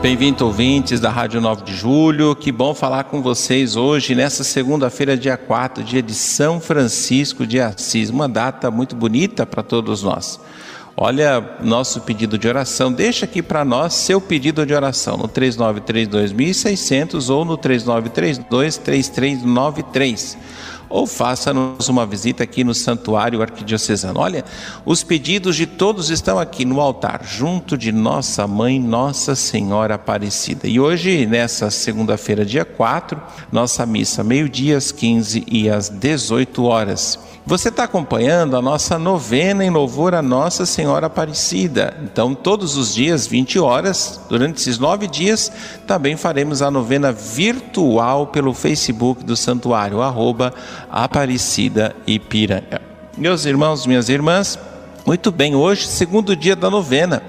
Bem-vindo, ouvintes da Rádio 9 de Julho. Que bom falar com vocês hoje, nessa segunda-feira, dia 4, dia de São Francisco de Assis. Uma data muito bonita para todos nós. Olha, nosso pedido de oração. Deixa aqui para nós seu pedido de oração no 3932.600 ou no 3932-3393 ou faça-nos uma visita aqui no Santuário Arquidiocesano. Olha, os pedidos de todos estão aqui no altar, junto de nossa mãe, Nossa Senhora Aparecida. E hoje, nessa segunda-feira, dia 4, nossa missa, meio-dia às 15 e às 18 horas. Você está acompanhando a nossa novena em louvor a Nossa Senhora Aparecida. Então, todos os dias, 20 horas, durante esses nove dias, também faremos a novena virtual pelo Facebook do Santuário, arroba Aparecida Ipiranga. Meus irmãos, minhas irmãs, muito bem, hoje, segundo dia da novena,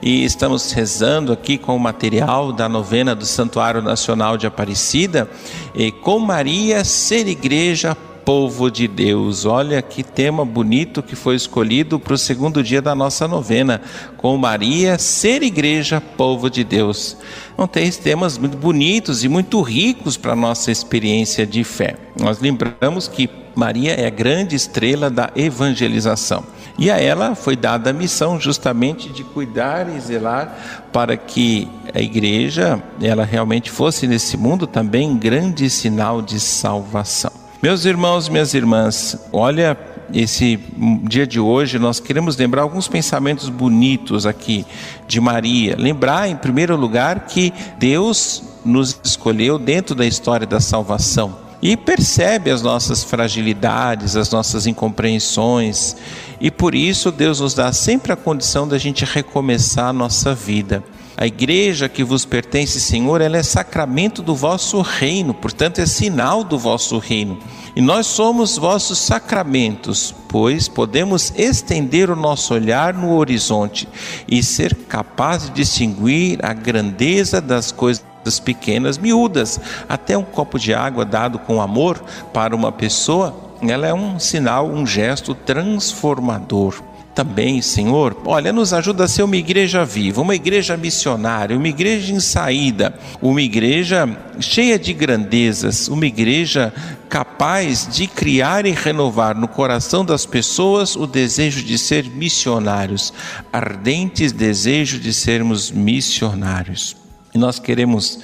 e estamos rezando aqui com o material da novena do Santuário Nacional de Aparecida, e com Maria ser igreja povo de Deus. Olha que tema bonito que foi escolhido para o segundo dia da nossa novena, com Maria, ser igreja, povo de Deus. Não tem temas muito bonitos e muito ricos para a nossa experiência de fé. Nós lembramos que Maria é a grande estrela da evangelização. E a ela foi dada a missão justamente de cuidar e zelar para que a igreja, ela realmente fosse nesse mundo também grande sinal de salvação. Meus irmãos, minhas irmãs, olha esse dia de hoje, nós queremos lembrar alguns pensamentos bonitos aqui de Maria. Lembrar, em primeiro lugar, que Deus nos escolheu dentro da história da salvação e percebe as nossas fragilidades, as nossas incompreensões, e por isso Deus nos dá sempre a condição da gente recomeçar a nossa vida. A igreja que vos pertence, Senhor, ela é sacramento do vosso reino, portanto é sinal do vosso reino. E nós somos vossos sacramentos, pois podemos estender o nosso olhar no horizonte e ser capaz de distinguir a grandeza das coisas pequenas, miúdas. Até um copo de água dado com amor para uma pessoa, ela é um sinal, um gesto transformador também, Senhor, olha, nos ajuda a ser uma igreja viva, uma igreja missionária, uma igreja em saída, uma igreja cheia de grandezas, uma igreja capaz de criar e renovar no coração das pessoas o desejo de ser missionários, ardentes desejo de sermos missionários. E nós queremos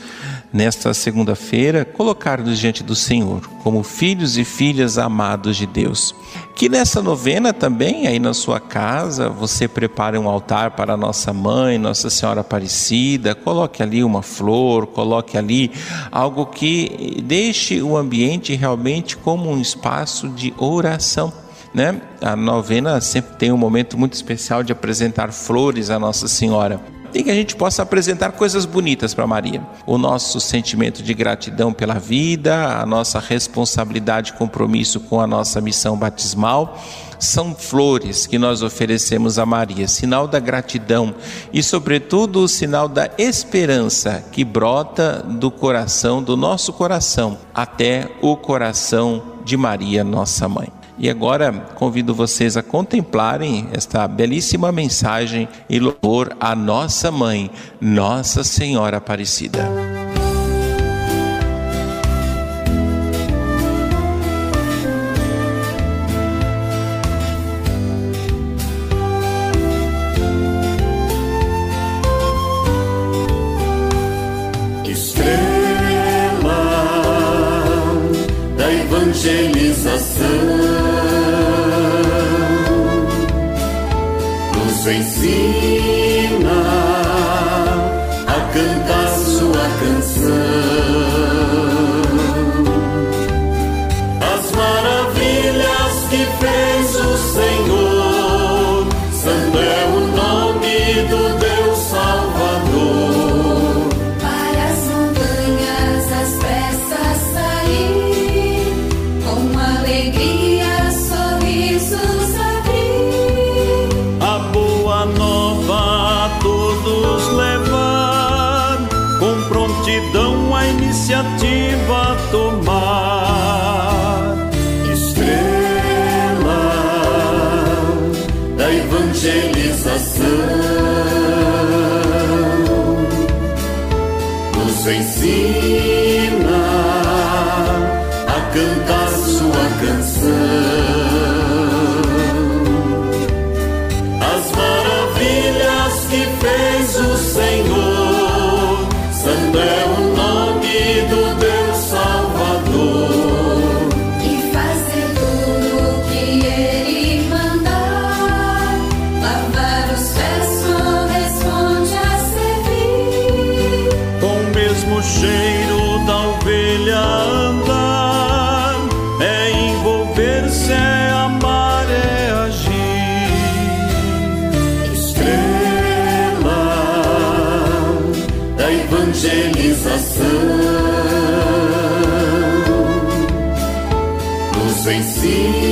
nesta segunda-feira, colocar-nos diante do Senhor como filhos e filhas amados de Deus. Que nessa novena também, aí na sua casa, você prepare um altar para nossa mãe, Nossa Senhora Aparecida, coloque ali uma flor, coloque ali algo que deixe o ambiente realmente como um espaço de oração. Né? A novena sempre tem um momento muito especial de apresentar flores à Nossa Senhora e que a gente possa apresentar coisas bonitas para Maria. O nosso sentimento de gratidão pela vida, a nossa responsabilidade e compromisso com a nossa missão batismal são flores que nós oferecemos a Maria, sinal da gratidão e, sobretudo, o sinal da esperança que brota do coração, do nosso coração, até o coração de Maria, nossa mãe. E agora convido vocês a contemplarem esta belíssima mensagem em louvor à nossa mãe, Nossa Senhora Aparecida. Da evangelização. Nos ensina evangelização nos ensina nos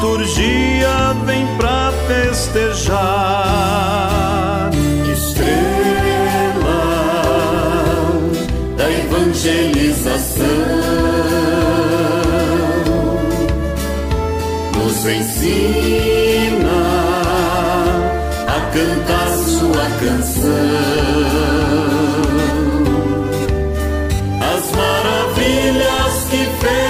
liturgia vem pra festejar. estrela da evangelização nos ensina a cantar sua canção. As maravilhas que fez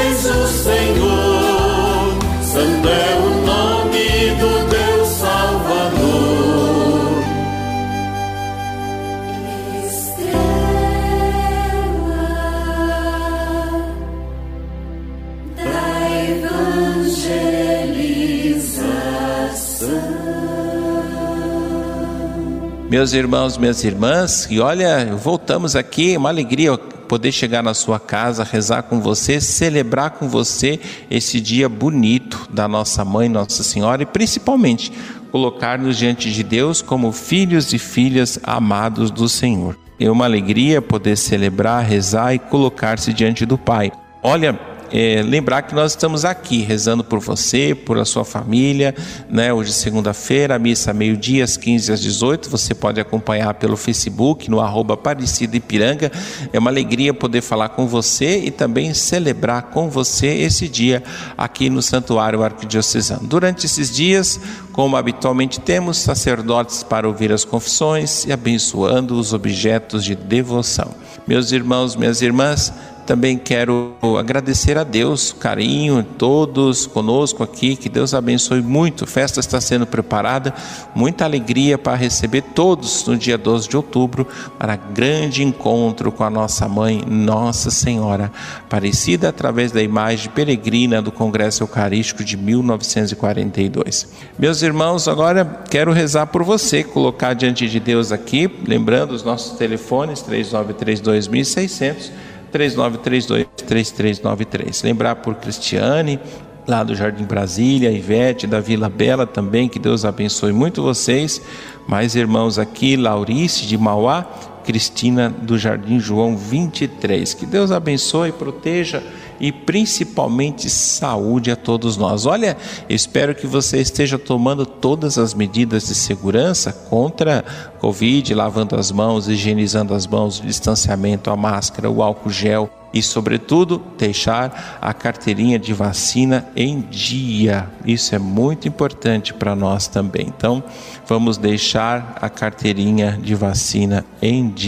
Meus irmãos, minhas irmãs, e olha, voltamos aqui, uma alegria poder chegar na sua casa, rezar com você, celebrar com você esse dia bonito da nossa mãe, Nossa Senhora, e principalmente colocar-nos diante de Deus como filhos e filhas amados do Senhor. É uma alegria poder celebrar, rezar e colocar-se diante do Pai. Olha, é, lembrar que nós estamos aqui rezando por você, por a sua família, né? Hoje, segunda-feira, a missa meio-dia, às 15 às 18. Você pode acompanhar pelo Facebook, no arroba Aparecida Ipiranga. É uma alegria poder falar com você e também celebrar com você esse dia aqui no Santuário Arquidiocesano. Durante esses dias, como habitualmente temos, sacerdotes para ouvir as confissões e abençoando os objetos de devoção. Meus irmãos, minhas irmãs, também quero agradecer a Deus, carinho, todos conosco aqui, que Deus abençoe muito. A festa está sendo preparada, muita alegria para receber todos no dia 12 de outubro para grande encontro com a nossa mãe, Nossa Senhora Aparecida, através da imagem peregrina do Congresso Eucarístico de 1942. Meus irmãos, agora quero rezar por você, colocar diante de Deus aqui, lembrando os nossos telefones 3932 1600 3932-3393. Lembrar por Cristiane, lá do Jardim Brasília, Ivete, da Vila Bela também, que Deus abençoe muito vocês. Mais irmãos aqui, Laurice de Mauá, Cristina do Jardim João 23. Que Deus abençoe proteja e principalmente saúde a todos nós. Olha, espero que você esteja tomando todas as medidas de segurança contra Covid, lavando as mãos, higienizando as mãos, o distanciamento, a máscara, o álcool gel e, sobretudo, deixar a carteirinha de vacina em dia. Isso é muito importante para nós também. Então, vamos deixar a carteirinha de vacina em dia.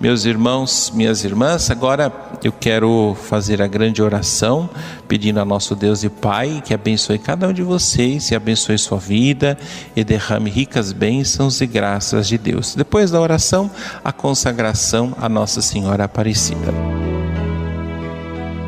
Meus irmãos, minhas irmãs, agora eu quero fazer a grande oração, pedindo a nosso Deus e Pai que abençoe cada um de vocês e abençoe sua vida e derrame ricas bênçãos e graças de Deus. Depois da oração, a consagração a Nossa Senhora Aparecida.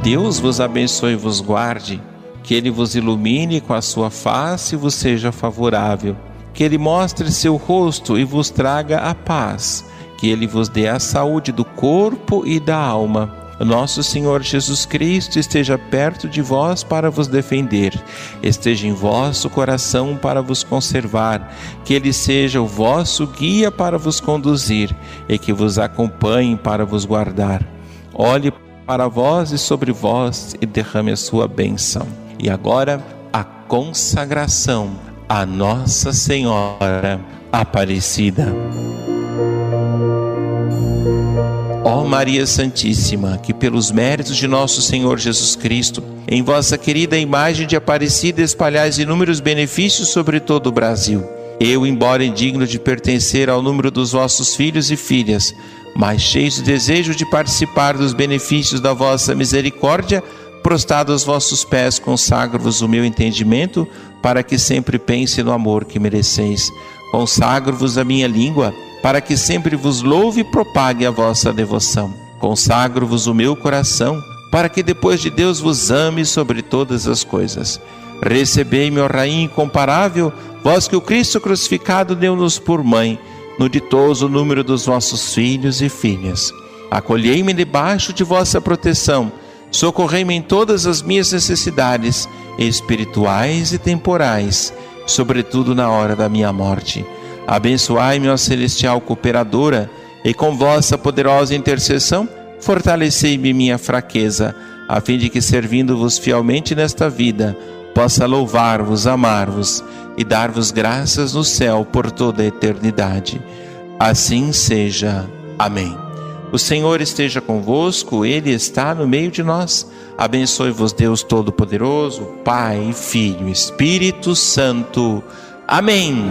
Deus vos abençoe e vos guarde, que Ele vos ilumine com a sua face e vos seja favorável, que Ele mostre seu rosto e vos traga a paz que Ele vos dê a saúde do corpo e da alma. Nosso Senhor Jesus Cristo esteja perto de vós para vos defender, esteja em vosso coração para vos conservar, que Ele seja o vosso guia para vos conduzir e que vos acompanhe para vos guardar. Olhe para vós e sobre vós e derrame a sua bênção. E agora, a consagração a Nossa Senhora Aparecida. Maria Santíssima, que pelos méritos de nosso Senhor Jesus Cristo, em vossa querida imagem de Aparecida espalhais inúmeros benefícios sobre todo o Brasil. Eu, embora indigno de pertencer ao número dos vossos filhos e filhas, mas cheio de desejo de participar dos benefícios da vossa misericórdia, prostrado aos vossos pés, consagro-vos o meu entendimento, para que sempre pense no amor que mereceis. Consagro-vos a minha língua, para que sempre vos louve e propague a vossa devoção. Consagro-vos o meu coração, para que depois de Deus vos ame sobre todas as coisas. Recebei-me, ó Rainha incomparável, vós que o Cristo crucificado deu-nos por mãe, no ditoso número dos vossos filhos e filhas. Acolhei-me debaixo de vossa proteção, socorrei-me em todas as minhas necessidades, espirituais e temporais, sobretudo na hora da minha morte Abençoai-me, ó celestial cooperadora, e com vossa poderosa intercessão, fortalecei-me minha fraqueza, a fim de que, servindo-vos fielmente nesta vida, possa louvar-vos, amar-vos e dar-vos graças no céu por toda a eternidade. Assim seja. Amém. O Senhor esteja convosco, Ele está no meio de nós. Abençoe-vos, Deus Todo-Poderoso, Pai, Filho, Espírito Santo. Amém.